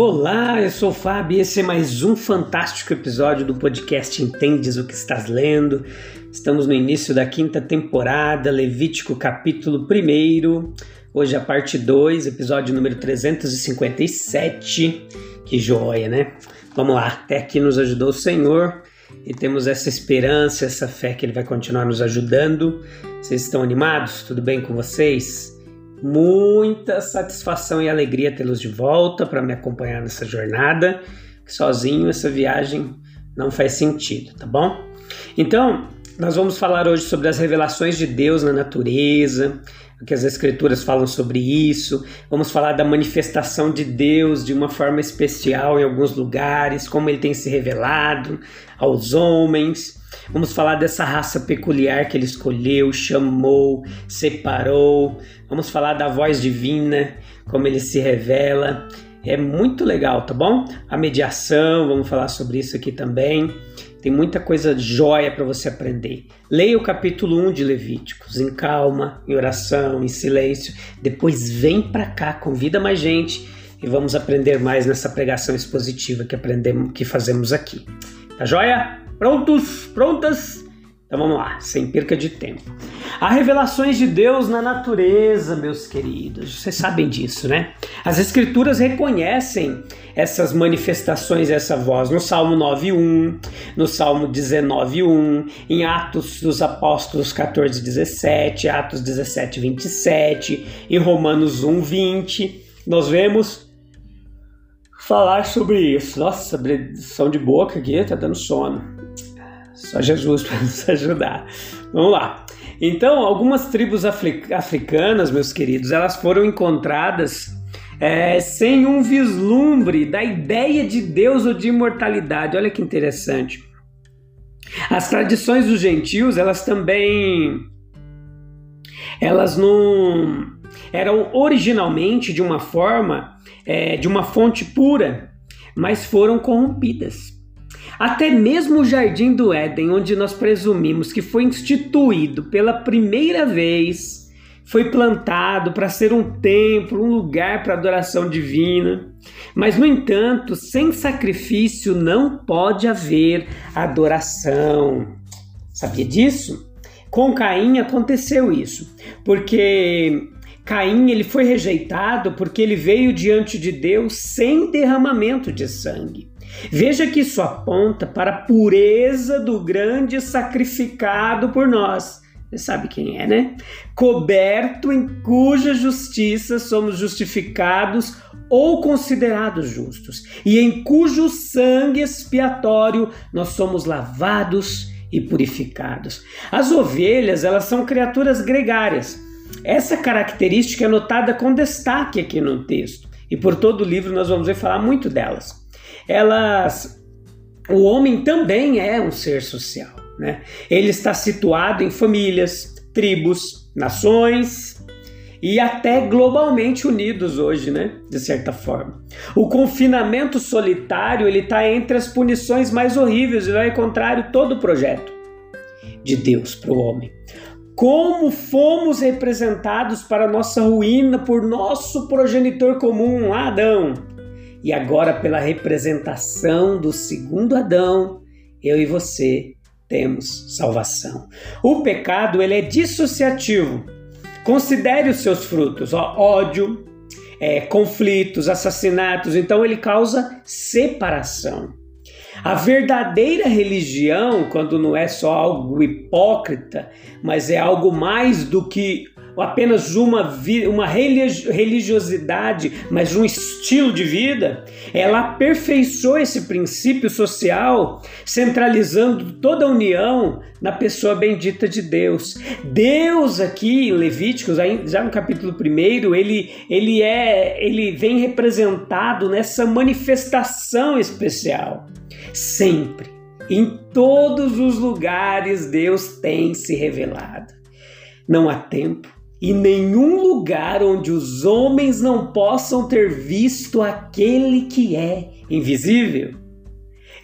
Olá, eu sou o Fábio e esse é mais um fantástico episódio do podcast Entendes o que estás lendo. Estamos no início da quinta temporada, Levítico capítulo 1. Hoje a parte 2, episódio número 357. Que joia, né? Vamos lá, até aqui nos ajudou o Senhor e temos essa esperança, essa fé que Ele vai continuar nos ajudando. Vocês estão animados? Tudo bem com vocês? Muita satisfação e alegria tê-los de volta para me acompanhar nessa jornada. Sozinho essa viagem não faz sentido, tá bom? Então, nós vamos falar hoje sobre as revelações de Deus na natureza, o que as escrituras falam sobre isso. Vamos falar da manifestação de Deus de uma forma especial em alguns lugares, como ele tem se revelado aos homens. Vamos falar dessa raça peculiar que ele escolheu, chamou, separou. Vamos falar da voz divina, como ele se revela. É muito legal, tá bom? A mediação, vamos falar sobre isso aqui também. Tem muita coisa jóia para você aprender. Leia o capítulo 1 de Levíticos em calma, em oração, em silêncio. Depois vem para cá, convida mais gente e vamos aprender mais nessa pregação expositiva que aprendemos, que fazemos aqui. Tá joia? Prontos? Prontas? Então vamos lá, sem perca de tempo. Há revelações de Deus na natureza, meus queridos. Vocês sabem disso, né? As escrituras reconhecem essas manifestações, essa voz no Salmo 9:1, no Salmo 19:1, em Atos dos Apóstolos 14:17, Atos 17:27, em Romanos 1:20. Nós vemos falar sobre isso. Nossa, som de boca aqui, tá dando sono. Só Jesus para nos ajudar. Vamos lá. Então, algumas tribos africanas, meus queridos, elas foram encontradas é, sem um vislumbre da ideia de Deus ou de imortalidade. Olha que interessante. As tradições dos gentios, elas também elas não eram originalmente de uma forma é, de uma fonte pura, mas foram corrompidas. Até mesmo o jardim do Éden, onde nós presumimos que foi instituído pela primeira vez, foi plantado para ser um templo, um lugar para adoração divina. Mas, no entanto, sem sacrifício não pode haver adoração. Sabia disso? Com Caim aconteceu isso, porque Caim ele foi rejeitado porque ele veio diante de Deus sem derramamento de sangue. Veja que isso aponta para a pureza do grande sacrificado por nós. Você sabe quem é, né? Coberto em cuja justiça somos justificados ou considerados justos, e em cujo sangue expiatório nós somos lavados e purificados. As ovelhas, elas são criaturas gregárias essa característica é notada com destaque aqui no texto, e por todo o livro nós vamos ver falar muito delas. Elas, o homem também é um ser social, né? Ele está situado em famílias, tribos, nações e até globalmente unidos hoje, né? De certa forma. O confinamento solitário ele está entre as punições mais horríveis e vai contrário todo o projeto de Deus para o homem como fomos representados para nossa ruína por nosso progenitor comum, Adão. E agora, pela representação do segundo Adão, eu e você temos salvação. O pecado ele é dissociativo. Considere os seus frutos: ó, ódio, é, conflitos, assassinatos. Então ele causa separação. A verdadeira religião, quando não é só algo hipócrita, mas é algo mais do que apenas uma, uma religiosidade, mas um estilo de vida, ela aperfeiçoou esse princípio social, centralizando toda a união na pessoa bendita de Deus. Deus aqui em Levíticos, já no capítulo 1, ele, ele é ele vem representado nessa manifestação especial. Sempre, em todos os lugares Deus tem se revelado. Não há tempo e nenhum lugar onde os homens não possam ter visto aquele que é invisível.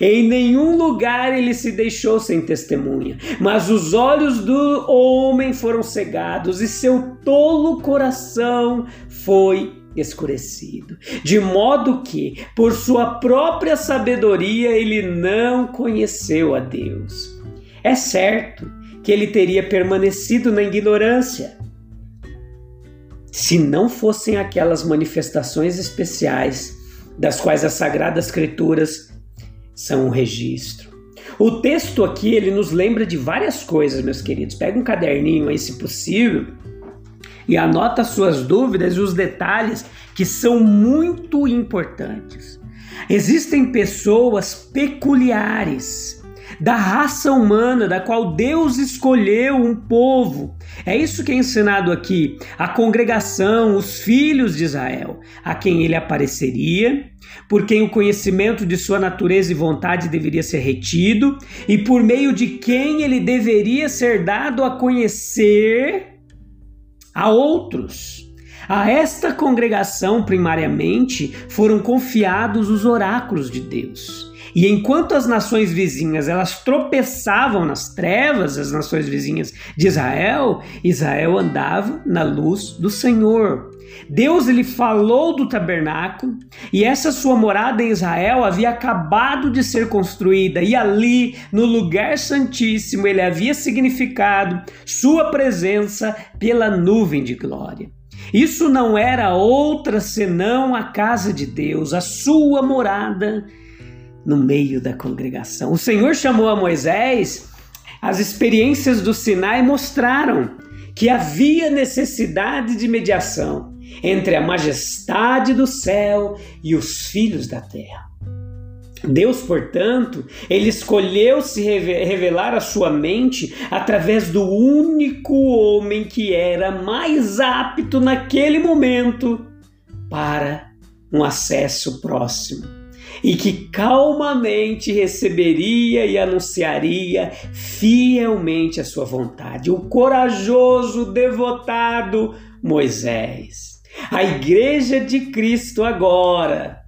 Em nenhum lugar ele se deixou sem testemunha, mas os olhos do homem foram cegados e seu tolo coração foi escurecido, de modo que, por sua própria sabedoria, ele não conheceu a Deus. É certo que ele teria permanecido na ignorância se não fossem aquelas manifestações especiais das quais as sagradas escrituras são um registro. O texto aqui ele nos lembra de várias coisas, meus queridos. Pega um caderninho aí, se possível, e anota suas dúvidas e os detalhes que são muito importantes. Existem pessoas peculiares da raça humana, da qual Deus escolheu um povo. É isso que é ensinado aqui. A congregação, os filhos de Israel, a quem ele apareceria, por quem o conhecimento de sua natureza e vontade deveria ser retido, e por meio de quem ele deveria ser dado a conhecer a outros. A esta congregação, primariamente, foram confiados os oráculos de Deus. E enquanto as nações vizinhas elas tropeçavam nas trevas, as nações vizinhas de Israel, Israel andava na luz do Senhor. Deus ele falou do tabernáculo e essa sua morada em Israel havia acabado de ser construída e ali no lugar santíssimo ele havia significado sua presença pela nuvem de glória. Isso não era outra senão a casa de Deus, a sua morada no meio da congregação. O Senhor chamou a Moisés, as experiências do Sinai mostraram que havia necessidade de mediação entre a majestade do céu e os filhos da terra. Deus, portanto, ele escolheu se revelar à sua mente através do único homem que era mais apto naquele momento para um acesso próximo e que calmamente receberia e anunciaria fielmente a sua vontade. O corajoso, devotado Moisés. A igreja de Cristo agora,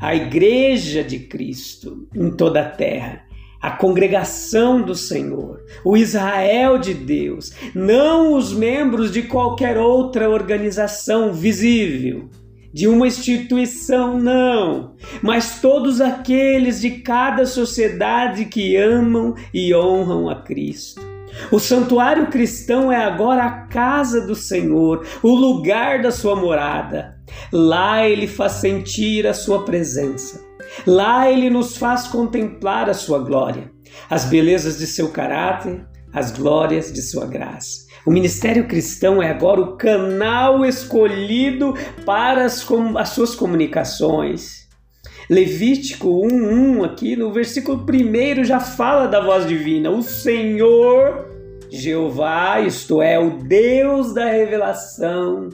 a igreja de Cristo em toda a terra. A congregação do Senhor, o Israel de Deus, não os membros de qualquer outra organização visível de uma instituição, não, mas todos aqueles de cada sociedade que amam e honram a Cristo. O santuário cristão é agora a casa do Senhor, o lugar da sua morada. Lá ele faz sentir a sua presença. Lá ele nos faz contemplar a sua glória, as belezas de seu caráter, as glórias de sua graça. O ministério cristão é agora o canal escolhido para as, as suas comunicações. Levítico 1:1 aqui no versículo 1 já fala da voz divina. O Senhor Jeová, isto é, o Deus da revelação,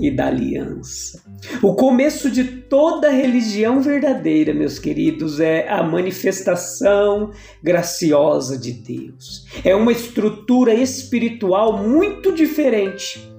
e da aliança. O começo de toda religião verdadeira, meus queridos, é a manifestação graciosa de Deus. É uma estrutura espiritual muito diferente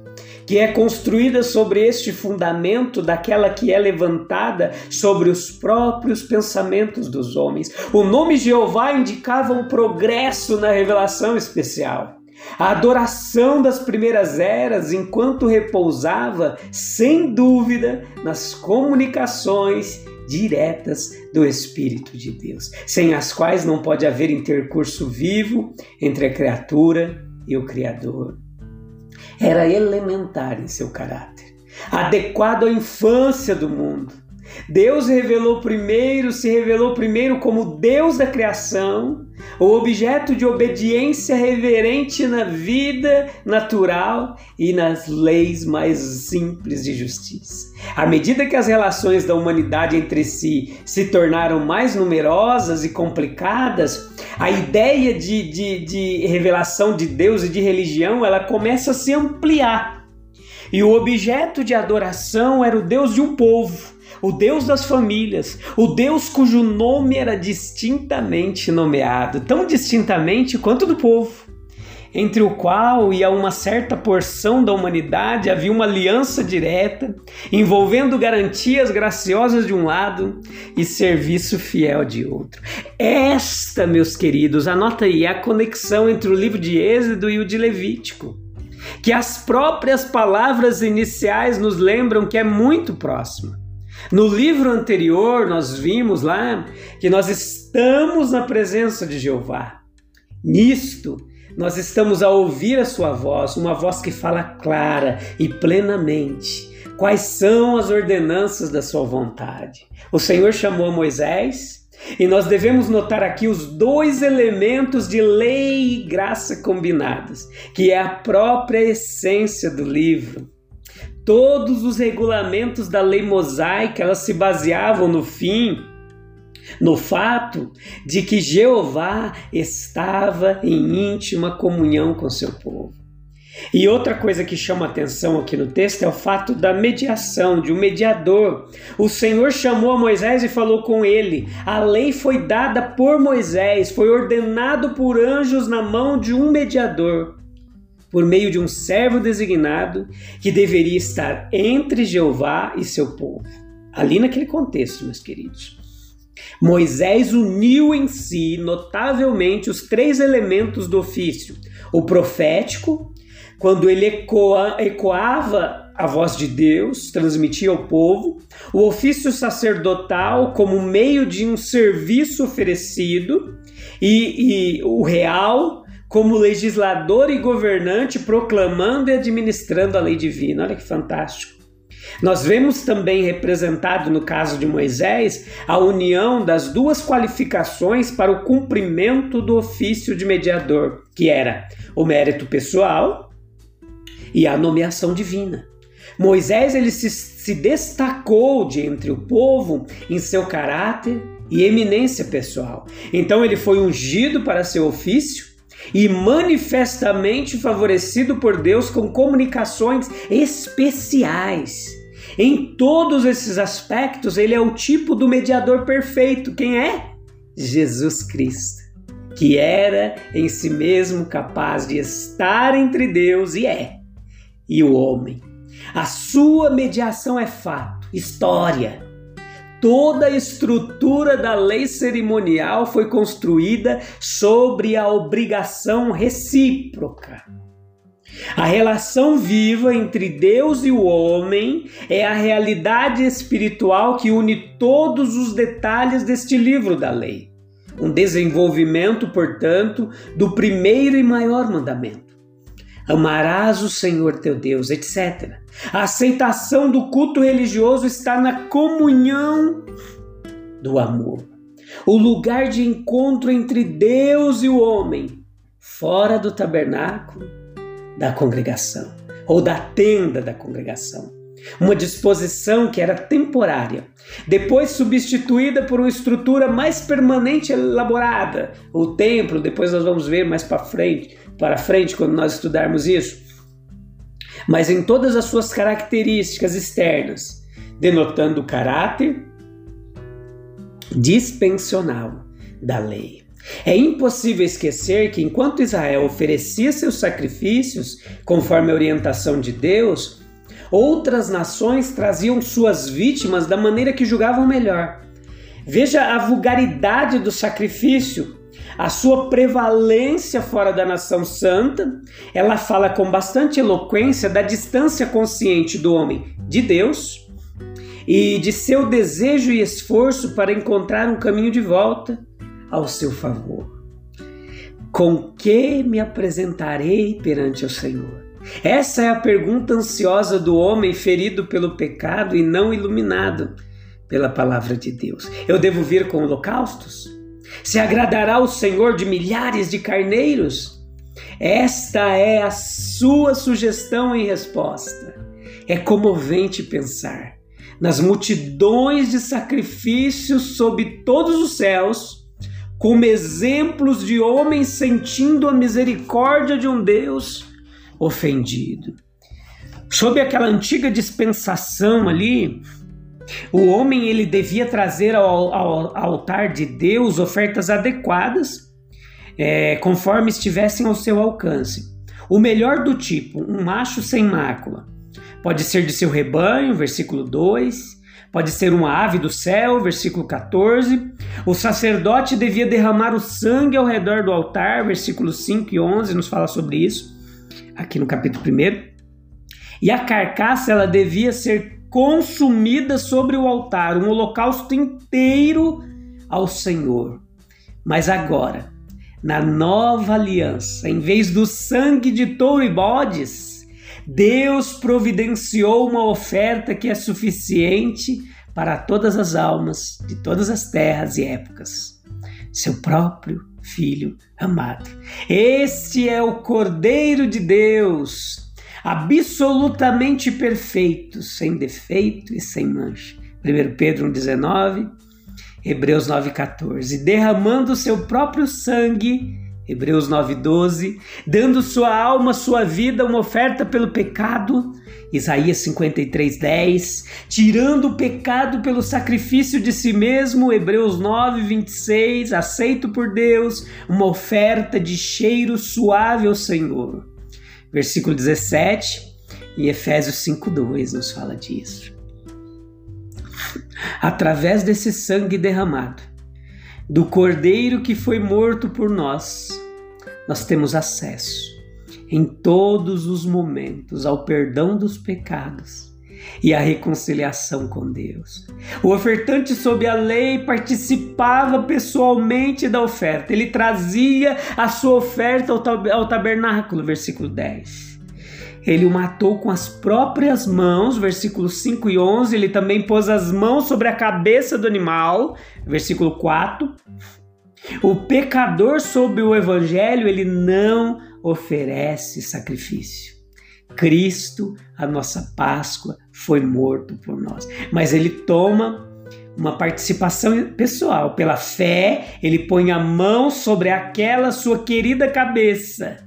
que é construída sobre este fundamento daquela que é levantada sobre os próprios pensamentos dos homens. O nome Jeová indicava um progresso na revelação especial. A adoração das primeiras eras, enquanto repousava, sem dúvida, nas comunicações diretas do Espírito de Deus, sem as quais não pode haver intercurso vivo entre a criatura e o Criador. Era elementar em seu caráter, adequado à infância do mundo, Deus revelou primeiro, se revelou primeiro como Deus da criação, o objeto de obediência reverente na vida natural e nas leis mais simples de justiça. À medida que as relações da humanidade entre si se tornaram mais numerosas e complicadas, a ideia de, de, de revelação de Deus e de religião ela começa a se ampliar. E o objeto de adoração era o Deus de um povo o Deus das famílias, o Deus cujo nome era distintamente nomeado, tão distintamente quanto do povo, entre o qual e a uma certa porção da humanidade havia uma aliança direta, envolvendo garantias graciosas de um lado e serviço fiel de outro. Esta, meus queridos, anota aí, é a conexão entre o livro de Êxodo e o de Levítico que as próprias palavras iniciais nos lembram que é muito próxima. No livro anterior, nós vimos lá que nós estamos na presença de Jeová. Nisto, nós estamos a ouvir a sua voz, uma voz que fala clara e plenamente. Quais são as ordenanças da sua vontade? O Senhor chamou Moisés e nós devemos notar aqui os dois elementos de lei e graça combinados, que é a própria essência do livro. Todos os regulamentos da lei mosaica, elas se baseavam no fim no fato de que Jeová estava em íntima comunhão com seu povo. E outra coisa que chama atenção aqui no texto é o fato da mediação, de um mediador. O Senhor chamou a Moisés e falou com ele. A lei foi dada por Moisés, foi ordenado por anjos na mão de um mediador por meio de um servo designado que deveria estar entre Jeová e seu povo. Ali naquele contexto, meus queridos. Moisés uniu em si notavelmente os três elementos do ofício: o profético, quando ele ecoa, ecoava a voz de Deus, transmitia ao povo, o ofício sacerdotal como meio de um serviço oferecido, e, e o real como legislador e governante, proclamando e administrando a lei divina. Olha que fantástico. Nós vemos também representado no caso de Moisés a união das duas qualificações para o cumprimento do ofício de mediador, que era o mérito pessoal e a nomeação divina. Moisés ele se, se destacou de entre o povo em seu caráter e eminência pessoal. Então ele foi ungido para seu ofício e manifestamente favorecido por Deus com comunicações especiais. Em todos esses aspectos, ele é o tipo do mediador perfeito. Quem é? Jesus Cristo, que era em si mesmo capaz de estar entre Deus e é, e o homem. A sua mediação é fato, história Toda a estrutura da lei cerimonial foi construída sobre a obrigação recíproca. A relação viva entre Deus e o homem é a realidade espiritual que une todos os detalhes deste livro da lei. Um desenvolvimento, portanto, do primeiro e maior mandamento amarás o Senhor teu Deus, etc. A aceitação do culto religioso está na comunhão do amor. O lugar de encontro entre Deus e o homem, fora do tabernáculo da congregação ou da tenda da congregação. Uma disposição que era temporária, depois substituída por uma estrutura mais permanente elaborada, o templo, depois nós vamos ver mais para frente, para frente quando nós estudarmos isso, mas em todas as suas características externas, denotando o caráter dispensional da lei. É impossível esquecer que enquanto Israel oferecia seus sacrifícios conforme a orientação de Deus, outras nações traziam suas vítimas da maneira que julgavam melhor. Veja a vulgaridade do sacrifício a sua prevalência fora da nação santa, ela fala com bastante eloquência da distância consciente do homem de Deus e de seu desejo e esforço para encontrar um caminho de volta ao seu favor. Com que me apresentarei perante o Senhor? Essa é a pergunta ansiosa do homem ferido pelo pecado e não iluminado pela palavra de Deus. Eu devo vir com holocaustos? Se agradará o Senhor de milhares de carneiros? Esta é a sua sugestão em resposta. É comovente pensar nas multidões de sacrifícios sob todos os céus, como exemplos de homens sentindo a misericórdia de um Deus ofendido. Sob aquela antiga dispensação ali, o homem ele devia trazer ao, ao, ao altar de Deus ofertas adequadas, é, conforme estivessem ao seu alcance. O melhor do tipo, um macho sem mácula. Pode ser de seu rebanho, versículo 2. Pode ser uma ave do céu, versículo 14. O sacerdote devia derramar o sangue ao redor do altar, versículos 5 e 11 nos fala sobre isso, aqui no capítulo 1. E a carcaça ela devia ser consumida sobre o altar, um holocausto inteiro ao Senhor. Mas agora, na nova aliança, em vez do sangue de touro e bodes, Deus providenciou uma oferta que é suficiente para todas as almas de todas as terras e épocas. Seu próprio Filho amado. Este é o Cordeiro de Deus absolutamente perfeito, sem defeito e sem mancha. 1 Pedro 1,19, Hebreus 9,14. Derramando seu próprio sangue, Hebreus 9,12, dando sua alma, sua vida, uma oferta pelo pecado, Isaías 53:10, tirando o pecado pelo sacrifício de si mesmo, Hebreus 9:26, aceito por Deus, uma oferta de cheiro suave ao Senhor. Versículo 17 e Efésios 5:2 nos fala disso. Através desse sangue derramado, do Cordeiro que foi morto por nós, nós temos acesso em todos os momentos ao perdão dos pecados e à reconciliação com Deus. O ofertante sob a lei participava pessoalmente da oferta, ele trazia a sua oferta ao tabernáculo, versículo 10. Ele o matou com as próprias mãos, versículos 5 e 11. Ele também pôs as mãos sobre a cabeça do animal, versículo 4. O pecador sob o evangelho, ele não oferece sacrifício. Cristo, a nossa Páscoa, foi morto por nós. Mas ele toma uma participação pessoal. Pela fé, ele põe a mão sobre aquela sua querida cabeça.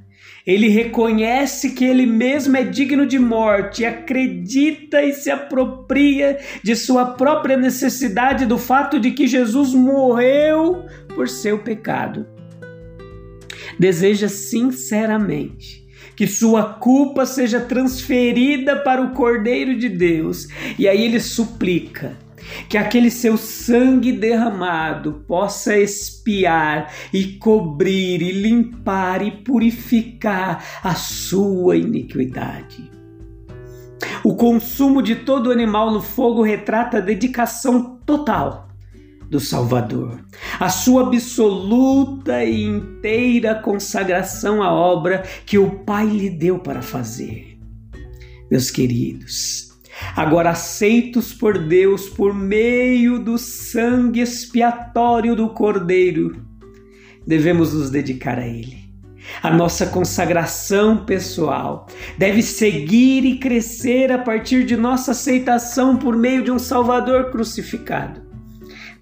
Ele reconhece que ele mesmo é digno de morte, acredita e se apropria de sua própria necessidade do fato de que Jesus morreu por seu pecado. Deseja sinceramente que sua culpa seja transferida para o Cordeiro de Deus. E aí ele suplica que aquele seu sangue derramado possa espiar e cobrir e limpar e purificar a sua iniquidade. O consumo de todo animal no fogo retrata a dedicação total do Salvador, a sua absoluta e inteira consagração à obra que o Pai lhe deu para fazer. Meus queridos, agora aceitos por Deus por meio do sangue expiatório do Cordeiro, devemos nos dedicar a Ele. A nossa consagração pessoal deve seguir e crescer a partir de nossa aceitação por meio de um Salvador crucificado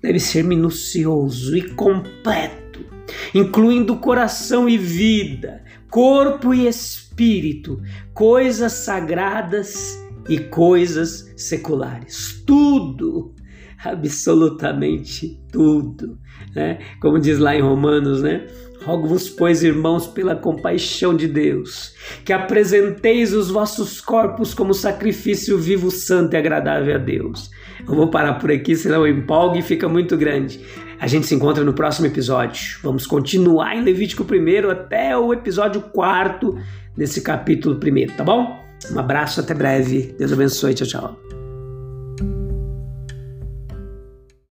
deve ser minucioso e completo, incluindo coração e vida, corpo e espírito, coisas sagradas e coisas seculares. Tudo, absolutamente tudo. Né? Como diz lá em Romanos, né? Rogo-vos, pois, irmãos, pela compaixão de Deus, que apresenteis os vossos corpos como sacrifício vivo, santo e agradável a Deus. Eu vou parar por aqui, senão eu empolgo e fica muito grande. A gente se encontra no próximo episódio. Vamos continuar em Levítico 1 até o episódio 4 desse capítulo 1, tá bom? Um abraço, até breve. Deus abençoe. Tchau, tchau.